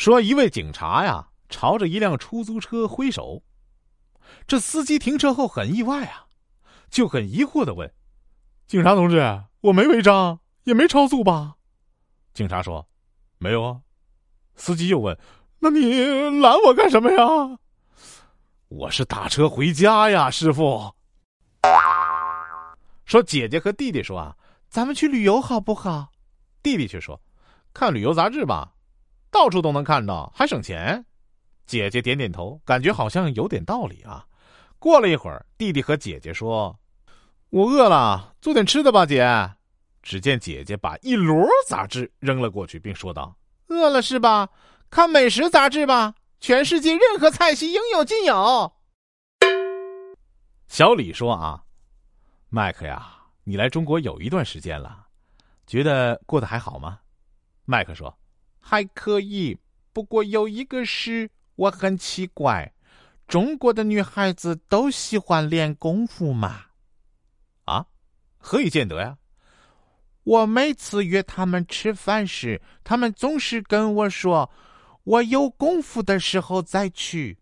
说一位警察呀，朝着一辆出租车挥手。这司机停车后很意外啊，就很疑惑的问：“警察同志，我没违章，也没超速吧？”警察说：“没有啊。”司机又问：“那你拦我干什么呀？”“我是打车回家呀，师傅。”说姐姐和弟弟说啊：“咱们去旅游好不好？”弟弟却说：“看旅游杂志吧，到处都能看到，还省钱。”姐姐点点头，感觉好像有点道理啊。过了一会儿，弟弟和姐姐说：“我饿了，做点吃的吧，姐。”只见姐姐把一摞杂志扔了过去，并说道：“饿了是吧？看美食杂志吧，全世界任何菜系应有尽有。”小李说：“啊，麦克呀，你来中国有一段时间了，觉得过得还好吗？”麦克说：“还可以，不过有一个事我很奇怪。”中国的女孩子都喜欢练功夫吗？啊，何以见得呀？我每次约他们吃饭时，他们总是跟我说：“我有功夫的时候再去。”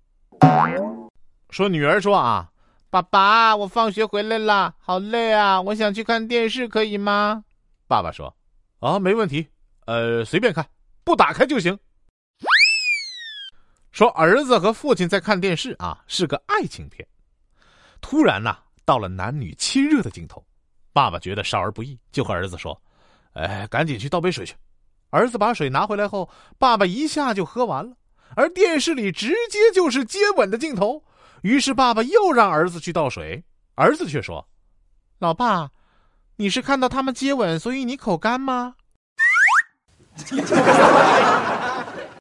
说女儿说啊，爸爸，我放学回来了，好累啊，我想去看电视，可以吗？爸爸说：“啊，没问题，呃，随便看，不打开就行。”说儿子和父亲在看电视啊，是个爱情片。突然呐，到了男女亲热的镜头，爸爸觉得少儿不宜，就和儿子说：“哎，赶紧去倒杯水去。”儿子把水拿回来后，爸爸一下就喝完了。而电视里直接就是接吻的镜头，于是爸爸又让儿子去倒水，儿子却说：“老爸，你是看到他们接吻，所以你口干吗？”哈哈哈哈哈哈